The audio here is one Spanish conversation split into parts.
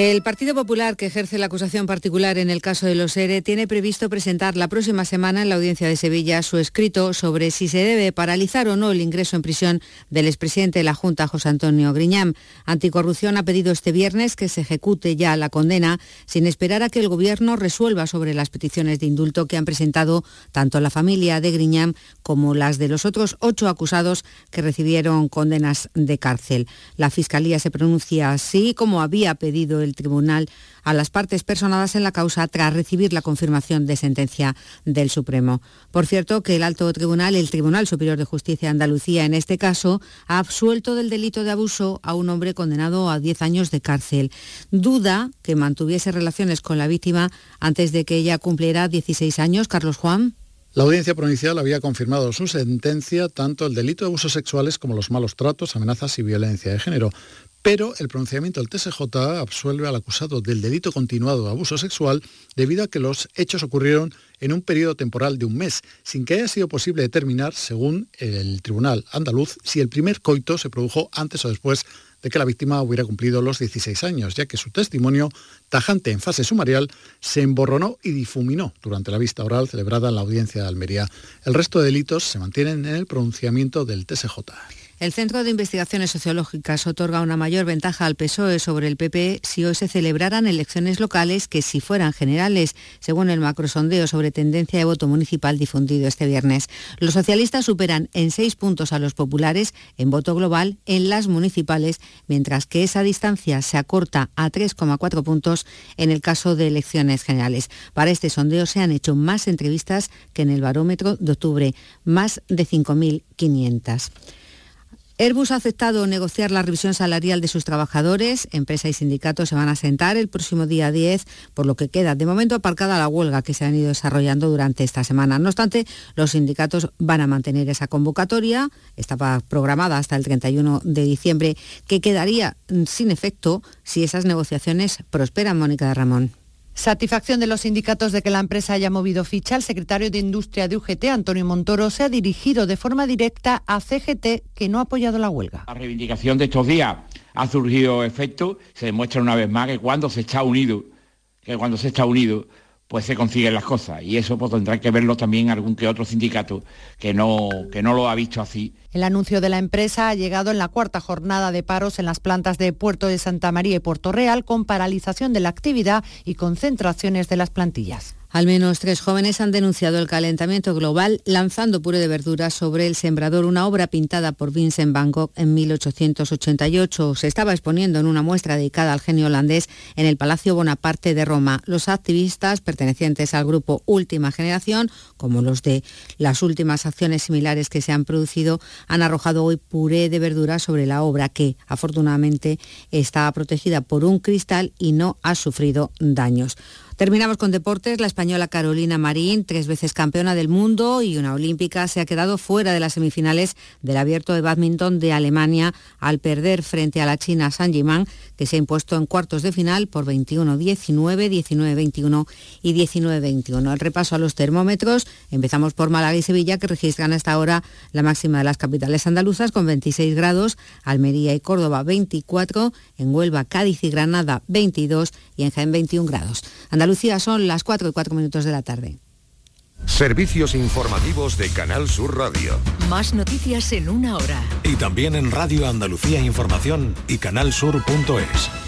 El Partido Popular, que ejerce la acusación particular en el caso de los ERE, tiene previsto presentar la próxima semana en la audiencia de Sevilla su escrito sobre si se debe paralizar o no el ingreso en prisión del expresidente de la Junta, José Antonio Griñán. Anticorrupción ha pedido este viernes que se ejecute ya la condena sin esperar a que el Gobierno resuelva sobre las peticiones de indulto que han presentado tanto la familia de Griñán como las de los otros ocho acusados que recibieron condenas de cárcel. La Fiscalía se pronuncia así como había pedido el el tribunal a las partes personadas en la causa tras recibir la confirmación de sentencia del Supremo. Por cierto, que el alto tribunal, el Tribunal Superior de Justicia de Andalucía en este caso, ha absuelto del delito de abuso a un hombre condenado a 10 años de cárcel. Duda que mantuviese relaciones con la víctima antes de que ella cumpliera 16 años. Carlos Juan. La audiencia provincial había confirmado su sentencia tanto el delito de abusos sexuales como los malos tratos, amenazas y violencia de género pero el pronunciamiento del TSJ absuelve al acusado del delito continuado de abuso sexual debido a que los hechos ocurrieron en un periodo temporal de un mes, sin que haya sido posible determinar, según el Tribunal andaluz, si el primer coito se produjo antes o después de que la víctima hubiera cumplido los 16 años, ya que su testimonio, tajante en fase sumarial, se emborronó y difuminó durante la vista oral celebrada en la audiencia de Almería. El resto de delitos se mantienen en el pronunciamiento del TSJ. El Centro de Investigaciones Sociológicas otorga una mayor ventaja al PSOE sobre el PP si hoy se celebraran elecciones locales que si fueran generales, según el macrosondeo sobre tendencia de voto municipal difundido este viernes. Los socialistas superan en seis puntos a los populares en voto global en las municipales, mientras que esa distancia se acorta a 3,4 puntos en el caso de elecciones generales. Para este sondeo se han hecho más entrevistas que en el barómetro de octubre, más de 5.500. Airbus ha aceptado negociar la revisión salarial de sus trabajadores. Empresa y sindicatos se van a sentar el próximo día 10, por lo que queda de momento aparcada la huelga que se han ido desarrollando durante esta semana. No obstante, los sindicatos van a mantener esa convocatoria. Estaba programada hasta el 31 de diciembre, que quedaría sin efecto si esas negociaciones prosperan, Mónica de Ramón. Satisfacción de los sindicatos de que la empresa haya movido ficha. El secretario de Industria de UGT, Antonio Montoro, se ha dirigido de forma directa a CGT, que no ha apoyado la huelga. La reivindicación de estos días ha surgido efecto. Se demuestra una vez más que cuando se está unido, que cuando se está unido, pues se consiguen las cosas. Y eso pues, tendrá que verlo también algún que otro sindicato que no, que no lo ha visto así. El anuncio de la empresa ha llegado en la cuarta jornada de paros en las plantas de Puerto de Santa María y Puerto Real, con paralización de la actividad y concentraciones de las plantillas. Al menos tres jóvenes han denunciado el calentamiento global lanzando puré de verduras sobre el sembrador, una obra pintada por Vincent Van Gogh en 1888. Se estaba exponiendo en una muestra dedicada al genio holandés en el Palacio Bonaparte de Roma. Los activistas pertenecientes al grupo Última Generación, como los de las últimas acciones similares que se han producido, han arrojado hoy puré de verduras sobre la obra que, afortunadamente, está protegida por un cristal y no ha sufrido daños. Terminamos con deportes. La española Carolina Marín, tres veces campeona del mundo y una olímpica, se ha quedado fuera de las semifinales del abierto de badminton de Alemania al perder frente a la china San Jiman, que se ha impuesto en cuartos de final por 21-19, 19-21 y 19-21. El repaso a los termómetros. Empezamos por Málaga y Sevilla, que registran hasta ahora la máxima de las capitales andaluzas con 26 grados, Almería y Córdoba 24, en Huelva, Cádiz y Granada 22 y en Jaén 21 grados. Lucía, son las 4 y 4 minutos de la tarde. Servicios informativos de Canal Sur Radio. Más noticias en una hora. Y también en Radio Andalucía Información y canalsur.es.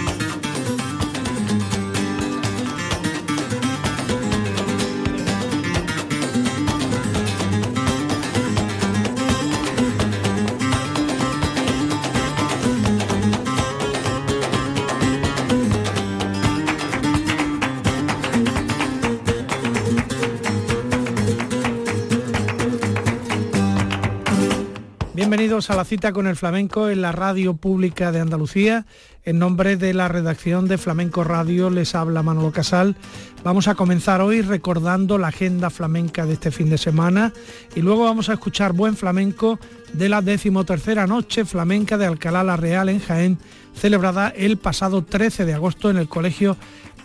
A la cita con el flamenco en la radio pública de Andalucía. En nombre de la redacción de Flamenco Radio les habla Manolo Casal. Vamos a comenzar hoy recordando la agenda flamenca de este fin de semana y luego vamos a escuchar buen flamenco de la decimotercera noche flamenca de Alcalá la Real en Jaén, celebrada el pasado 13 de agosto en el Colegio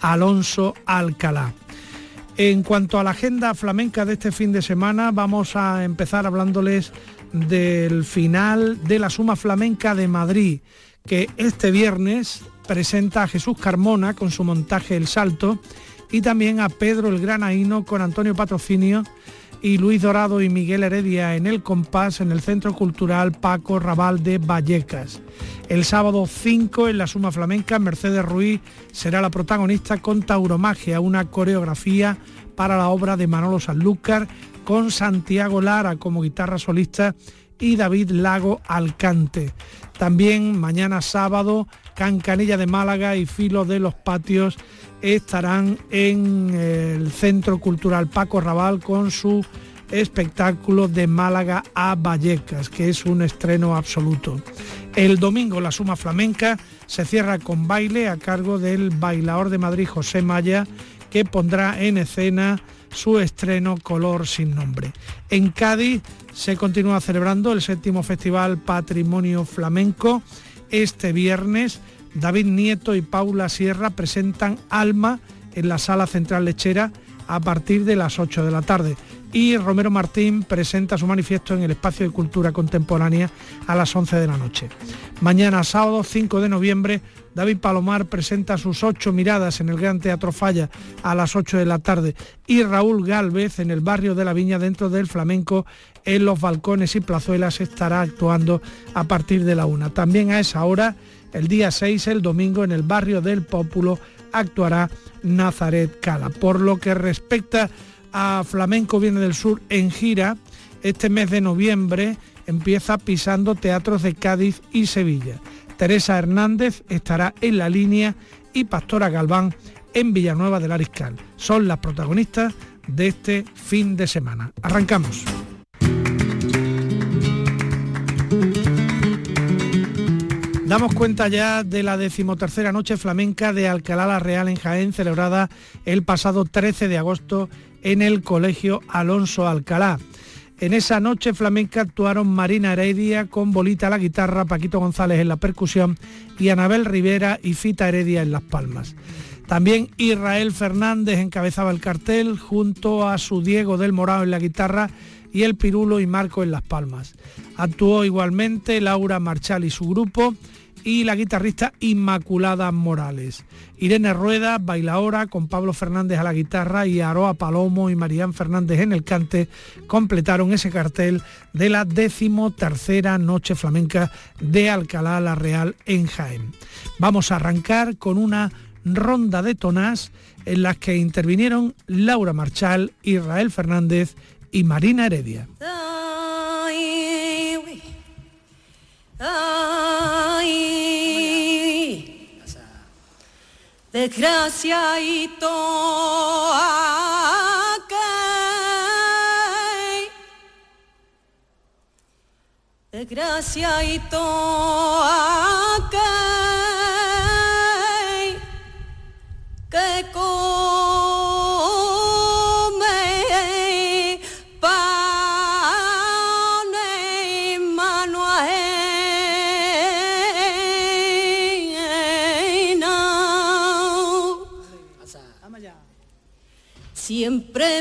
Alonso Alcalá. En cuanto a la agenda flamenca de este fin de semana, vamos a empezar hablándoles del final de la Suma Flamenca de Madrid, que este viernes presenta a Jesús Carmona con su montaje El Salto y también a Pedro el Granaíno con Antonio Patrocinio y Luis Dorado y Miguel Heredia en el compás en el Centro Cultural Paco Raval de Vallecas. El sábado 5 en la Suma Flamenca, Mercedes Ruiz será la protagonista con Tauromagia, una coreografía para la obra de Manolo Sanlúcar con Santiago Lara como guitarra solista y David Lago Alcante. También mañana sábado, Cancanilla de Málaga y Filo de los Patios estarán en el Centro Cultural Paco Raval con su espectáculo de Málaga a Vallecas, que es un estreno absoluto. El domingo la Suma Flamenca se cierra con baile a cargo del bailador de Madrid José Maya, que pondrá en escena su estreno Color sin nombre. En Cádiz se continúa celebrando el séptimo Festival Patrimonio Flamenco. Este viernes David Nieto y Paula Sierra presentan Alma en la Sala Central Lechera a partir de las 8 de la tarde y Romero Martín presenta su manifiesto en el Espacio de Cultura Contemporánea a las 11 de la noche. Mañana sábado 5 de noviembre David Palomar presenta sus ocho miradas en el Gran Teatro Falla a las 8 de la tarde y Raúl Galvez en el barrio de la Viña dentro del flamenco en los balcones y plazuelas estará actuando a partir de la una. También a esa hora, el día 6, el domingo, en el barrio del Pópulo actuará Nazaret Cala. Por lo que respecta a Flamenco Viene del Sur en gira, este mes de noviembre empieza pisando teatros de Cádiz y Sevilla. Teresa Hernández estará en la línea y Pastora Galván en Villanueva del Ariscal. Son las protagonistas de este fin de semana. Arrancamos. Damos cuenta ya de la decimotercera noche flamenca de Alcalá la Real en Jaén, celebrada el pasado 13 de agosto en el Colegio Alonso Alcalá. En esa noche flamenca actuaron Marina Heredia con Bolita a la guitarra, Paquito González en la percusión y Anabel Rivera y Fita Heredia en las palmas. También Israel Fernández encabezaba el cartel junto a su Diego del Morado en la guitarra y el Pirulo y Marco en las palmas. Actuó igualmente Laura Marchal y su grupo y la guitarrista Inmaculada Morales. Irene Rueda, bailaora, con Pablo Fernández a la guitarra y Aroa Palomo y Marían Fernández en el cante, completaron ese cartel de la décimo tercera noche flamenca de Alcalá la Real en Jaén. Vamos a arrancar con una ronda de tonas en las que intervinieron Laura Marchal, Israel Fernández y Marina Heredia. Desgraciadito aquel, desgraciadito aquel, que siempre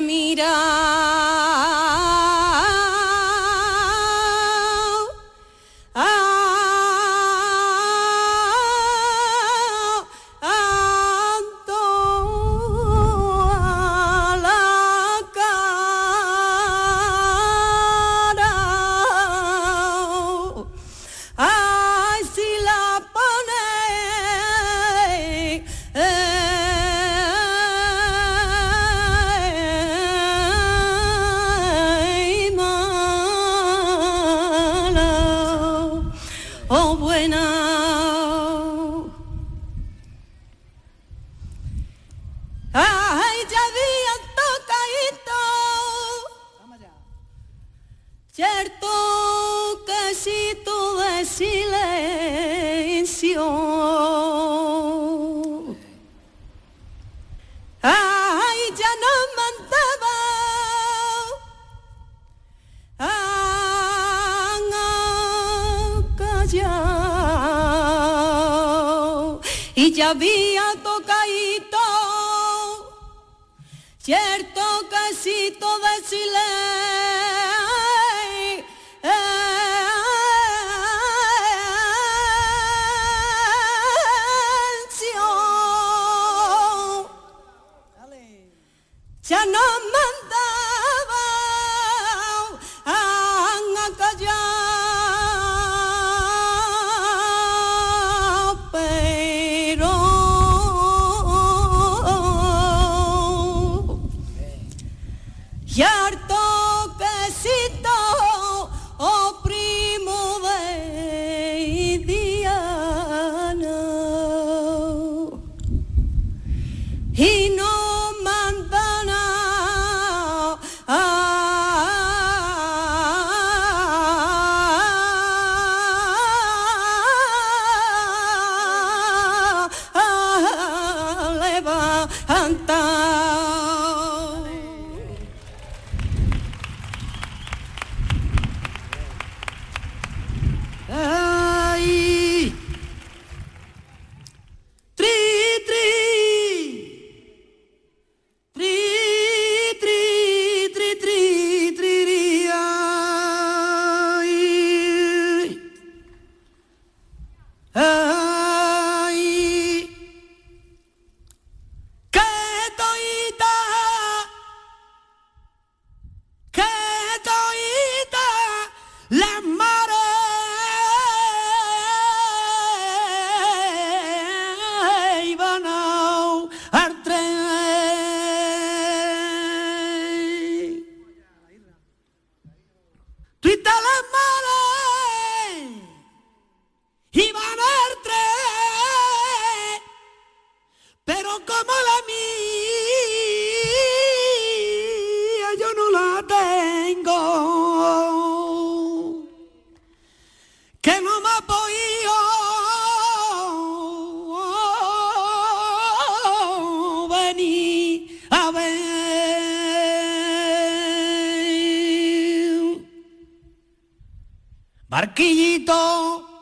Barquillito,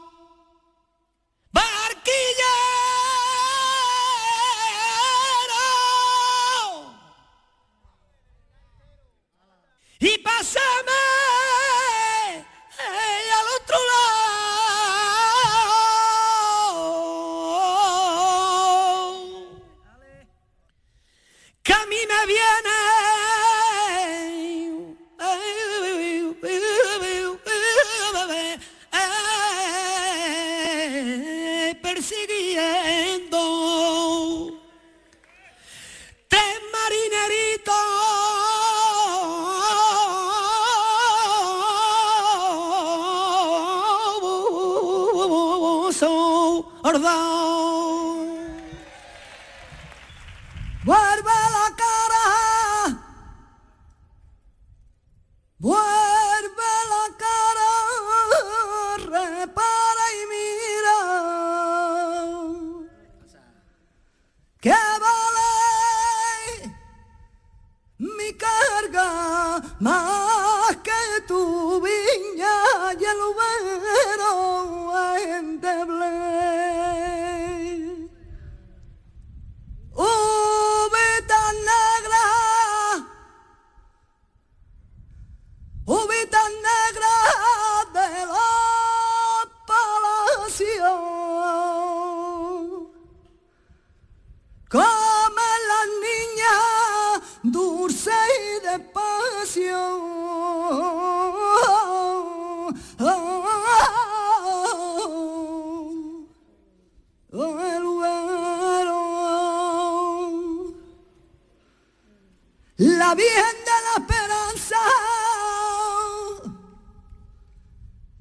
la Virgen de la Esperanza,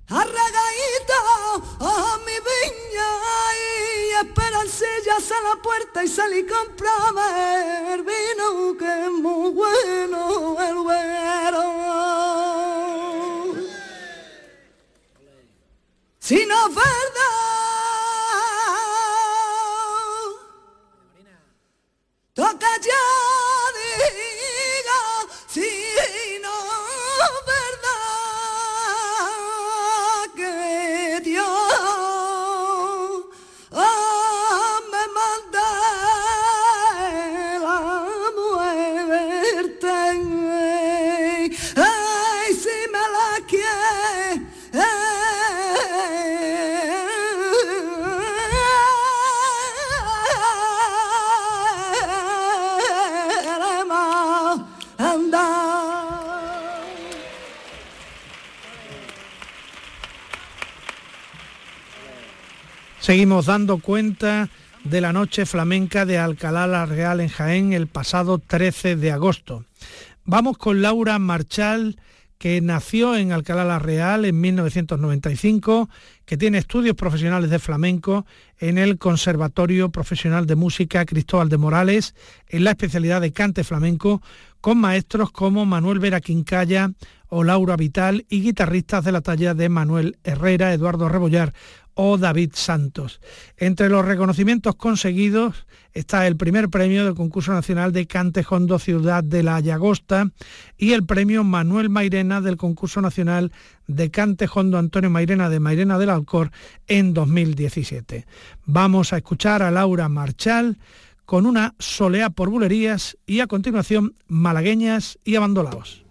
arregadita a oh, mi viña y esperanzillas a la puerta y salí comprame el vino que es muy bueno el güero. Sin oferta Seguimos dando cuenta de la noche flamenca de Alcalá la Real en Jaén el pasado 13 de agosto. Vamos con Laura Marchal, que nació en Alcalá la Real en 1995, que tiene estudios profesionales de flamenco en el Conservatorio Profesional de Música Cristóbal de Morales, en la especialidad de cante flamenco, con maestros como Manuel Vera Quincaya o Laura Vital y guitarristas de la talla de Manuel Herrera, Eduardo Rebollar o David Santos. Entre los reconocimientos conseguidos está el primer premio del concurso nacional de Cante Hondo Ciudad de la Llagosta y el premio Manuel Mairena del concurso nacional de Cante Hondo Antonio Mairena de Mairena del Alcor en 2017. Vamos a escuchar a Laura Marchal con una soleá por bulerías y a continuación malagueñas y abandolaos.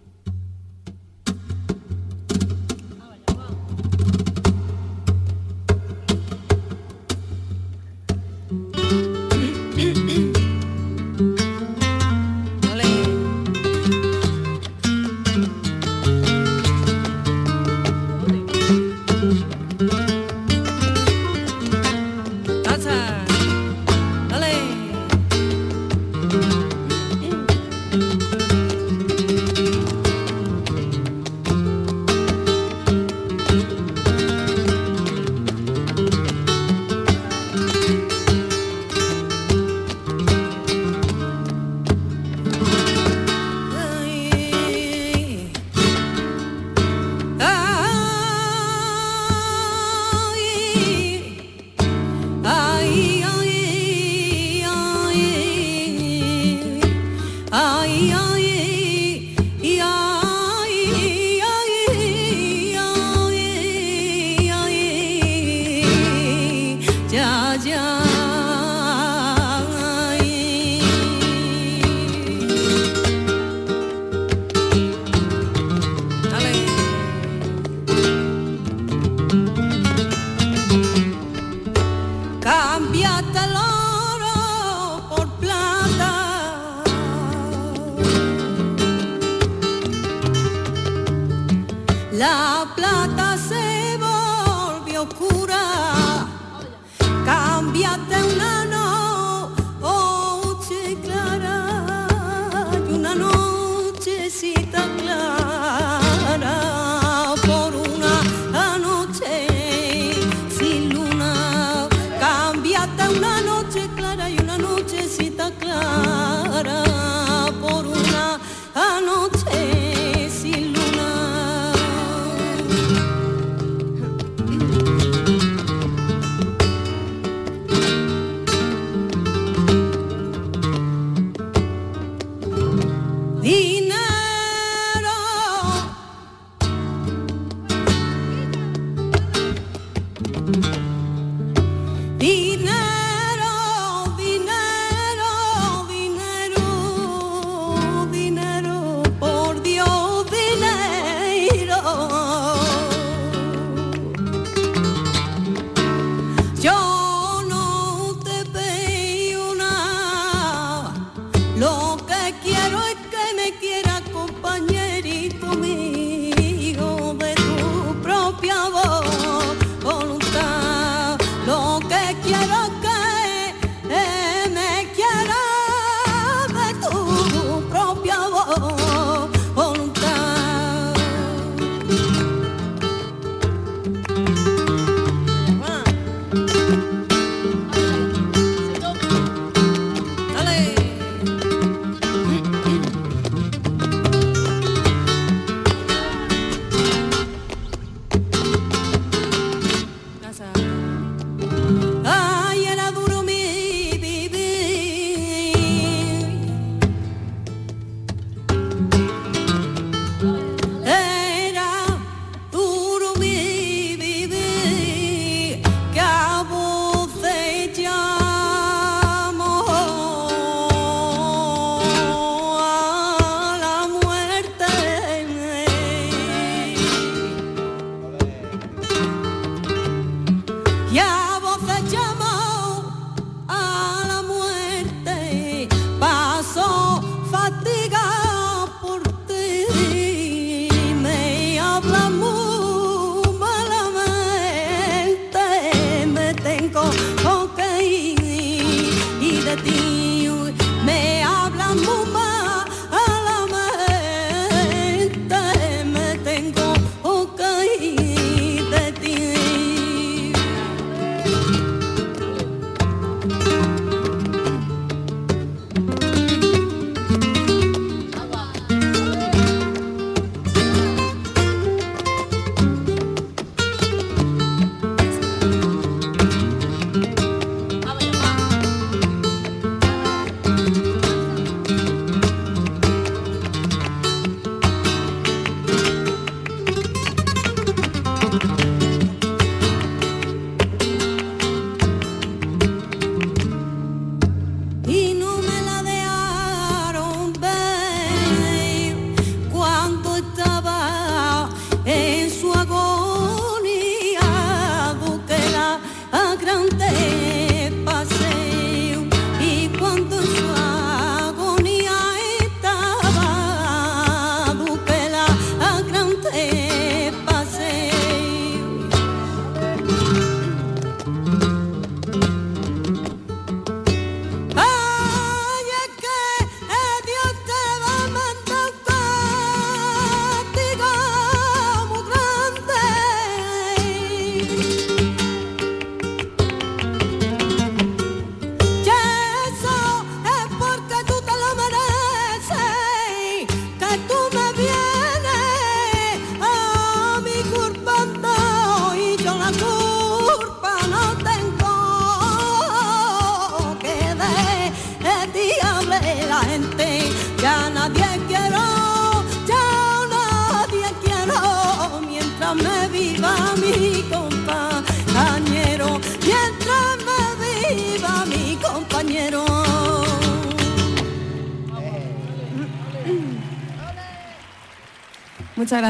Cámbiate una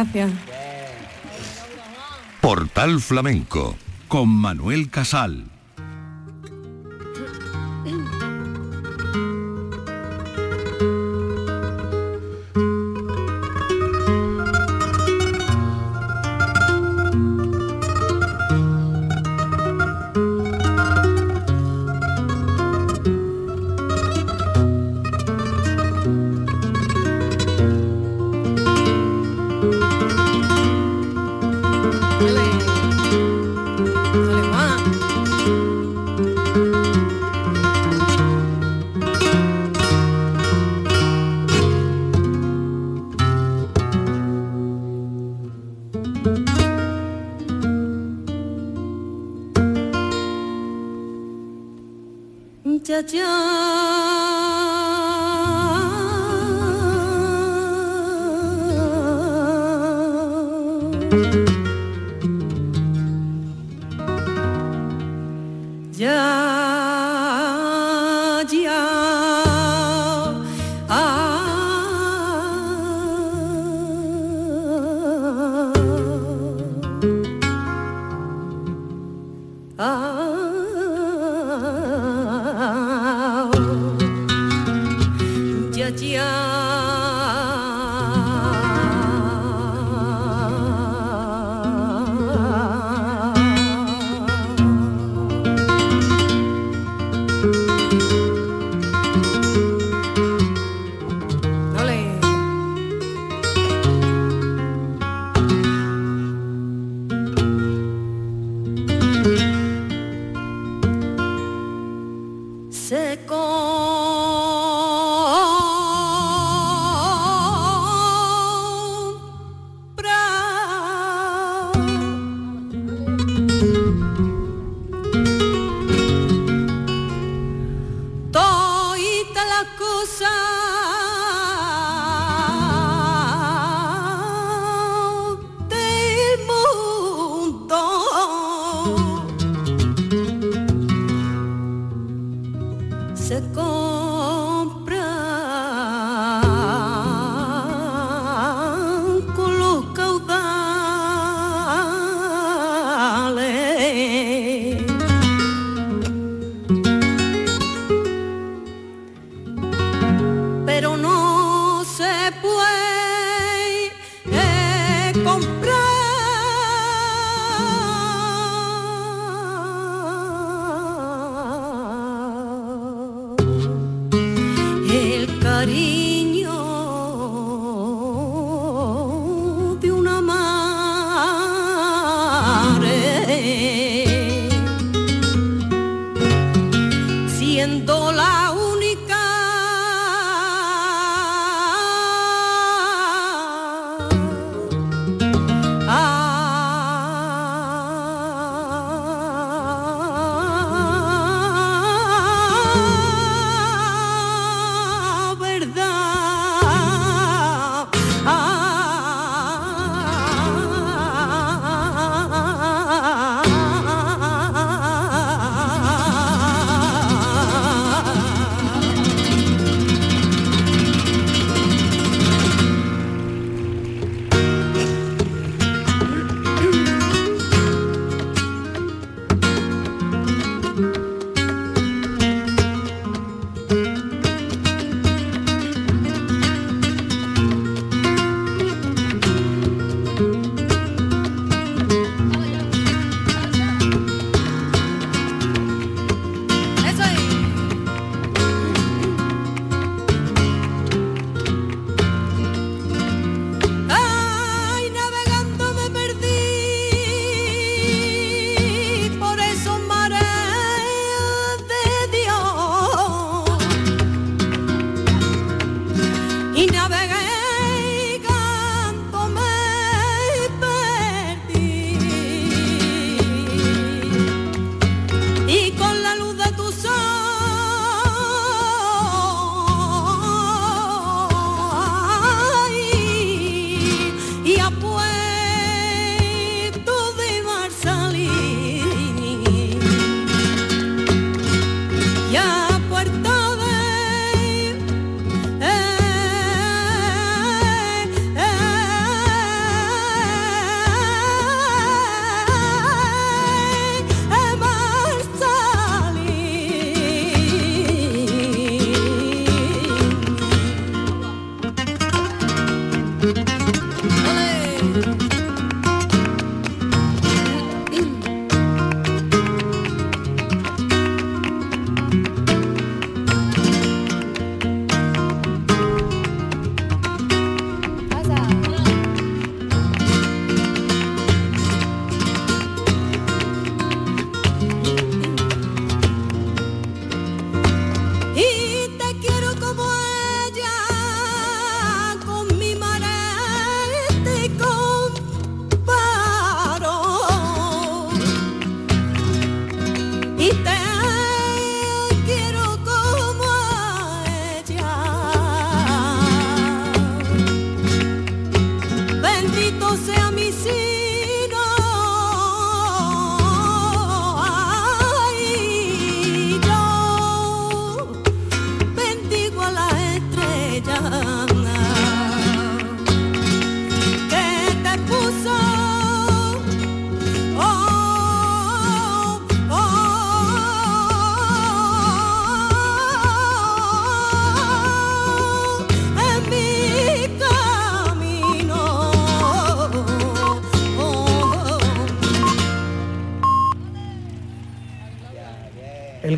gracias. Portal Flamenco con Manuel Casal.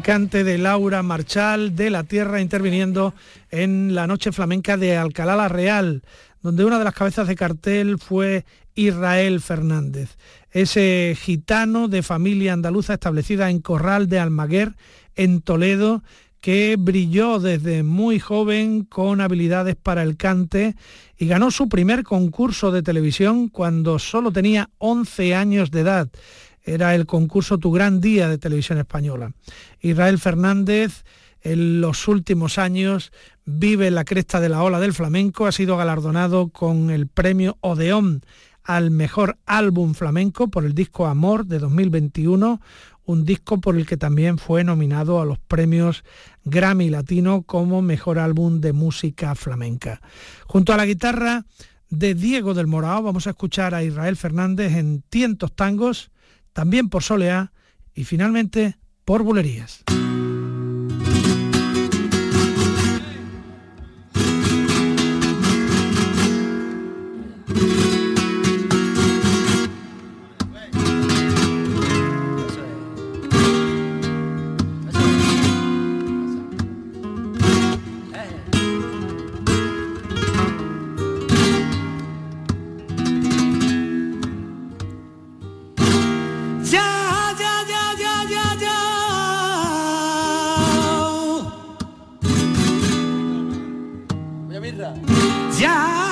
cante de Laura Marchal de la Tierra interviniendo en la Noche Flamenca de Alcalá la Real, donde una de las cabezas de cartel fue Israel Fernández, ese gitano de familia andaluza establecida en Corral de Almaguer, en Toledo, que brilló desde muy joven con habilidades para el cante y ganó su primer concurso de televisión cuando solo tenía 11 años de edad era el concurso Tu Gran Día de Televisión Española. Israel Fernández en los últimos años vive la cresta de la ola del flamenco, ha sido galardonado con el premio Odeón al mejor álbum flamenco por el disco Amor de 2021, un disco por el que también fue nominado a los premios Grammy Latino como mejor álbum de música flamenca. Junto a la guitarra de Diego del Morao vamos a escuchar a Israel Fernández en Tientos Tangos, también por Soleá y finalmente por Bulerías. じゃあ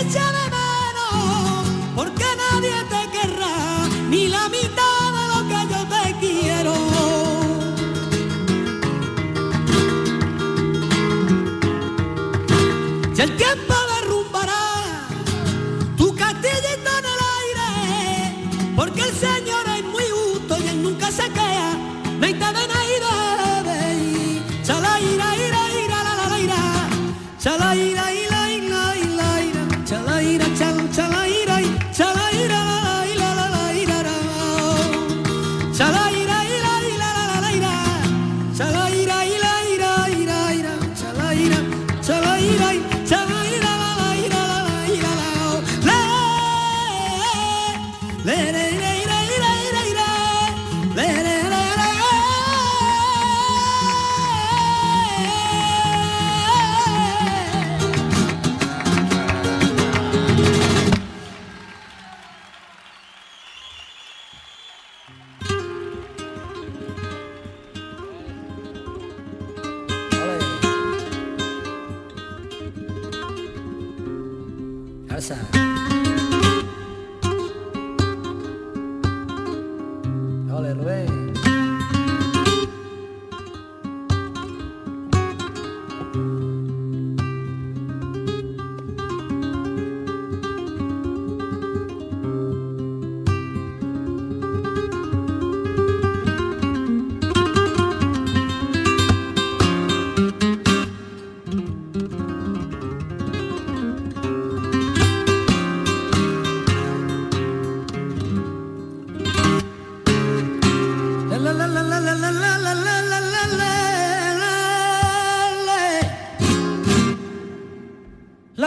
each other.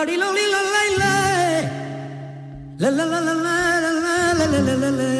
party, lo, li, la, la, la, la, la, la, la, la, la, la, la, la, la, la,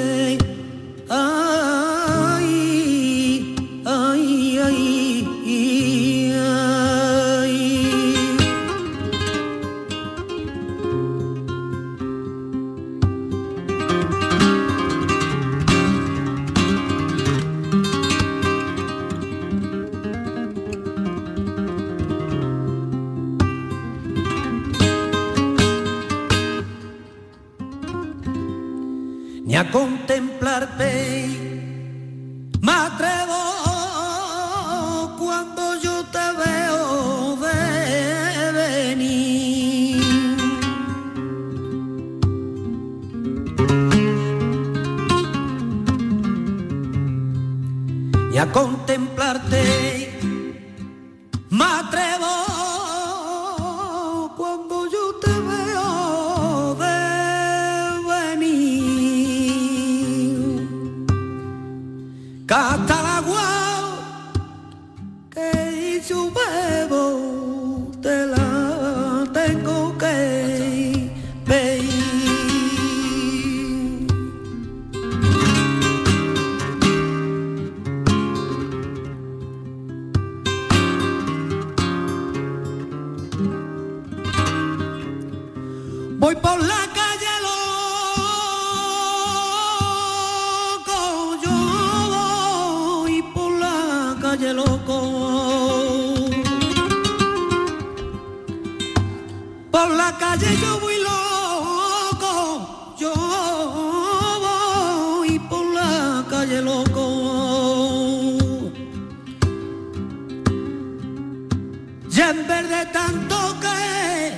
en vez de tanto que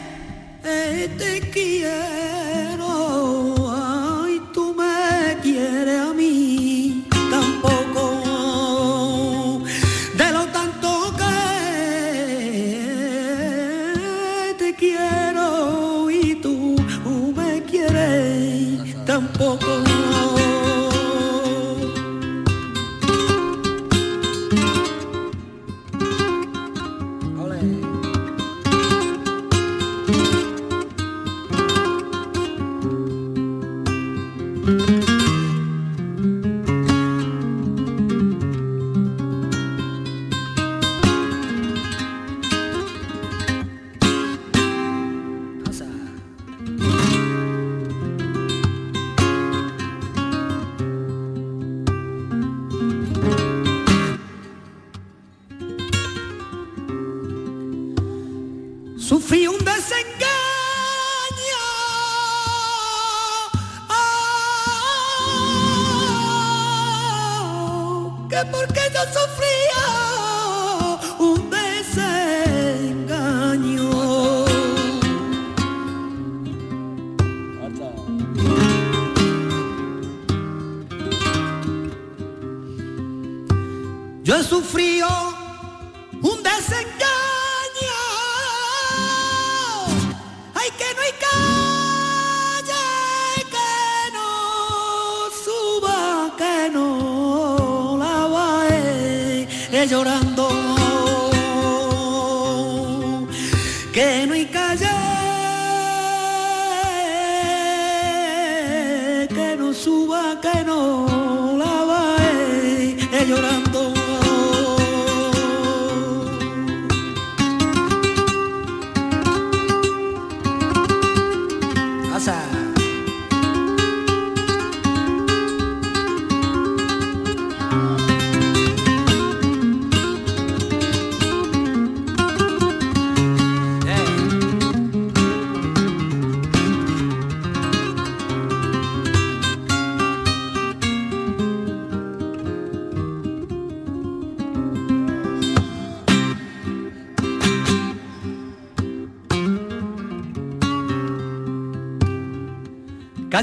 eh, te quiero. que llorando, que no hay calle, que no suba, que no.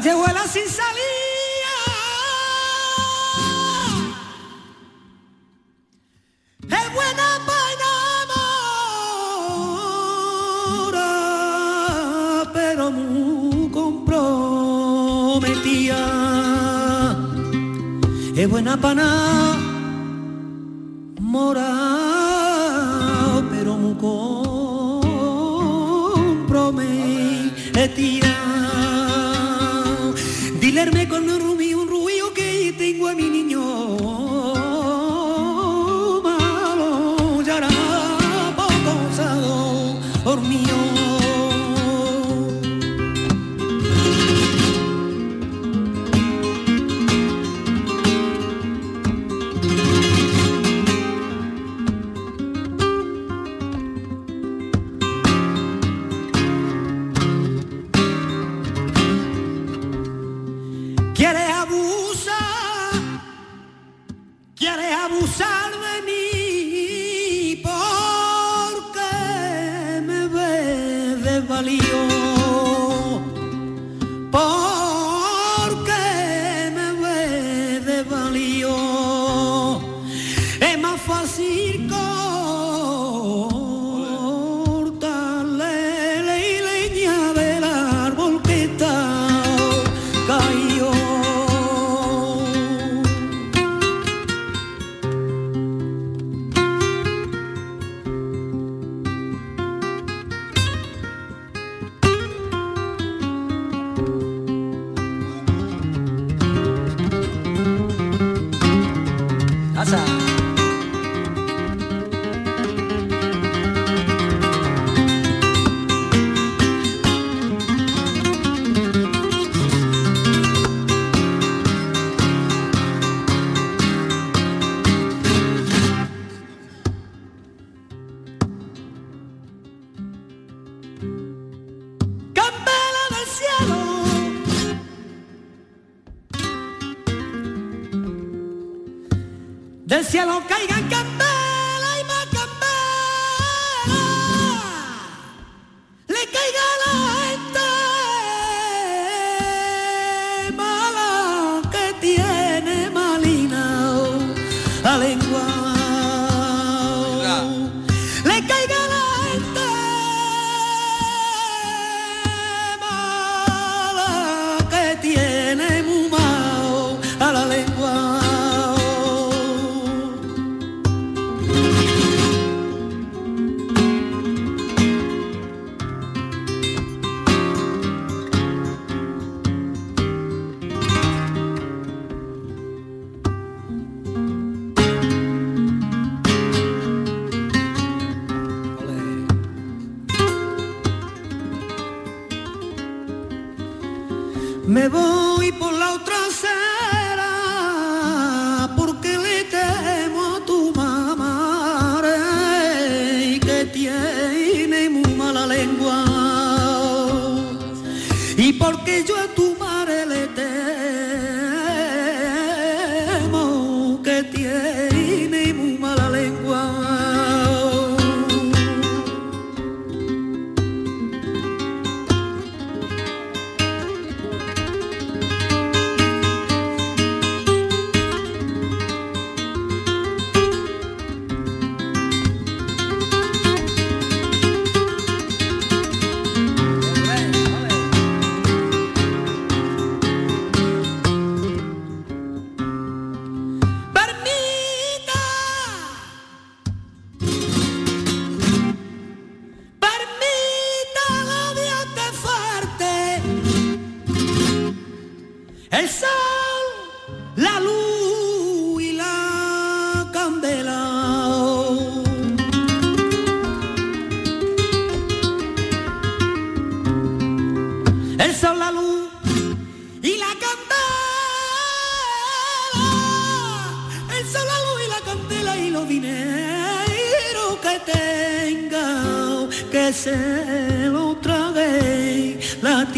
que huela sin sal.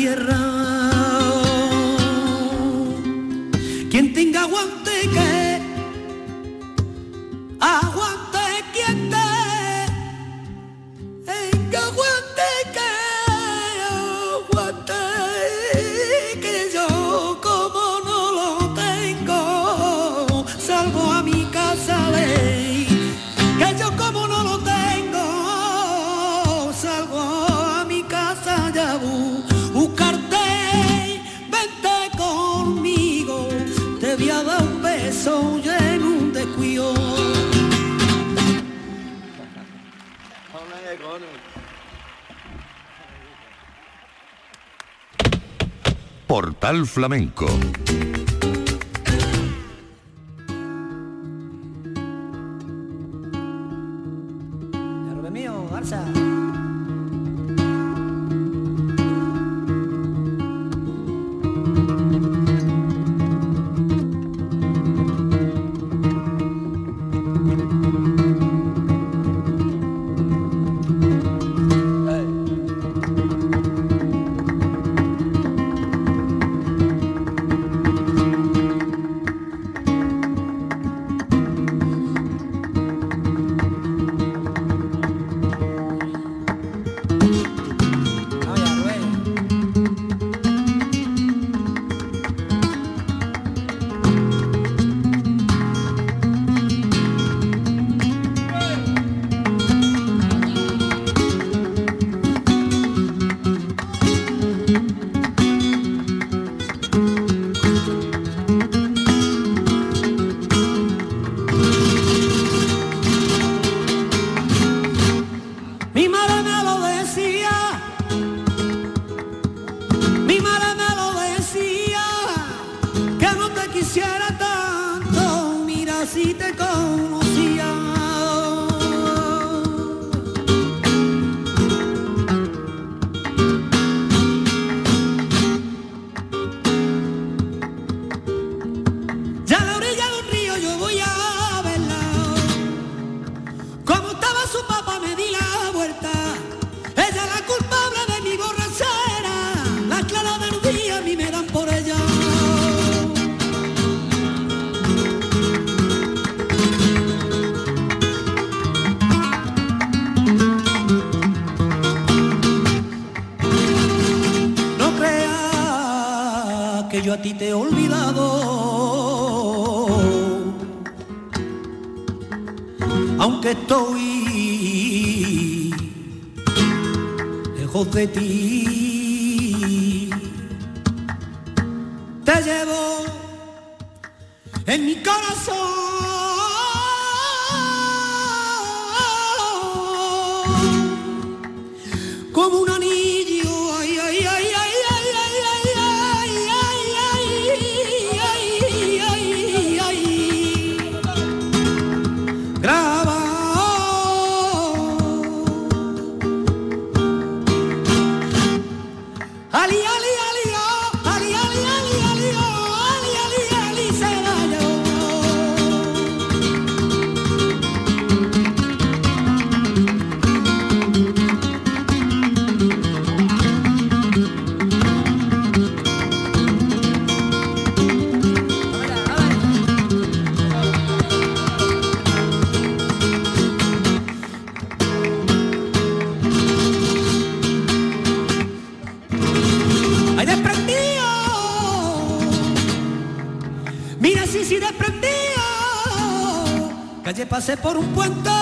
Tierra. Quien tenga aguante que aguante Portal Flamenco. pasé por un puente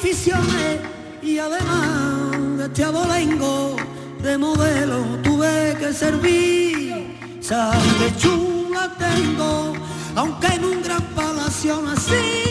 aficiones y además de este abolengo de modelo tuve que servir. Sabes chula tengo, aunque en un gran palacio nací.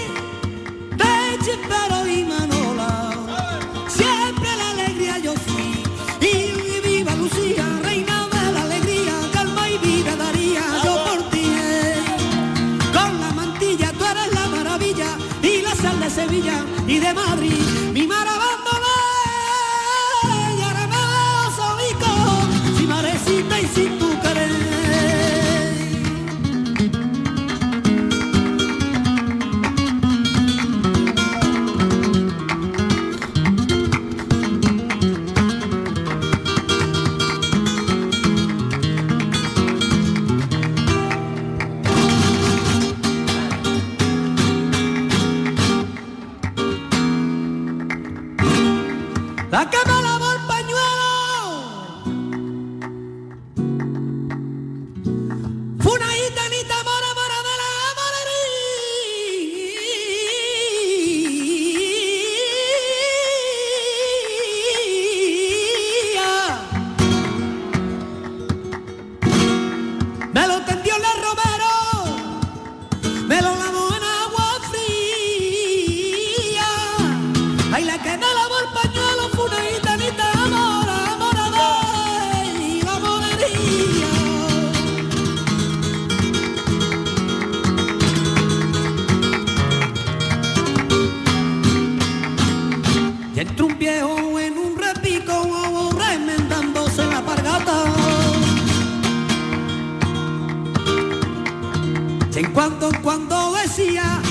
En cuando en cuando decía,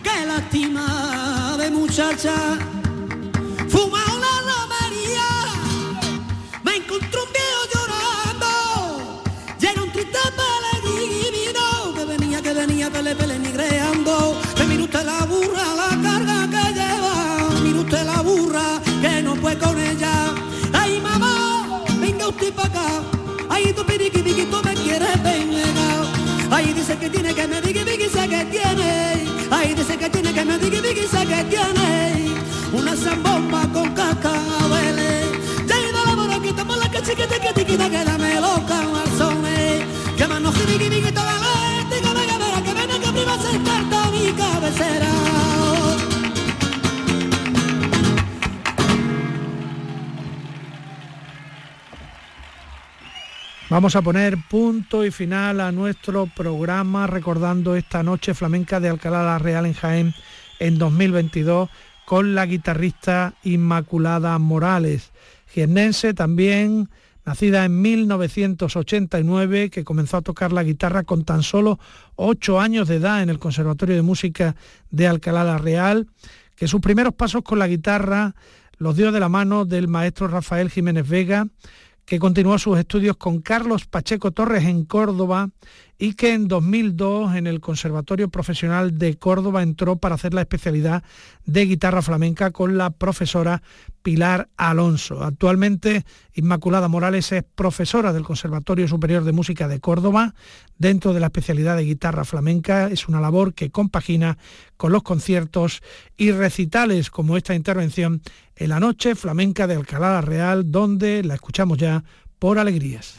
qué lástima de muchacha. Fuma una romería, me encontró un viejo llorando, y era un triste peregrino que venía, que venía pele pele nigreando. Que mire usted la burra, la carga que lleva, mire usted la burra que no puede con ella. Ay mamá, venga usted para acá, ay tu piriqui tiene. Ay dice que tiene que me diga sé que tiene una zambomba con cascabeles. Vamos a poner punto y final a nuestro programa recordando esta noche flamenca de Alcalá la Real en Jaén en 2022 con la guitarrista Inmaculada Morales, jiennense también, nacida en 1989, que comenzó a tocar la guitarra con tan solo ocho años de edad en el Conservatorio de Música de Alcalá la Real, que sus primeros pasos con la guitarra los dio de la mano del maestro Rafael Jiménez Vega, que continuó sus estudios con Carlos Pacheco Torres en Córdoba y que en 2002 en el Conservatorio Profesional de Córdoba entró para hacer la especialidad de guitarra flamenca con la profesora Pilar Alonso. Actualmente Inmaculada Morales es profesora del Conservatorio Superior de Música de Córdoba dentro de la especialidad de guitarra flamenca. Es una labor que compagina con los conciertos y recitales como esta intervención en la noche flamenca de Alcalá la Real donde la escuchamos ya por alegrías.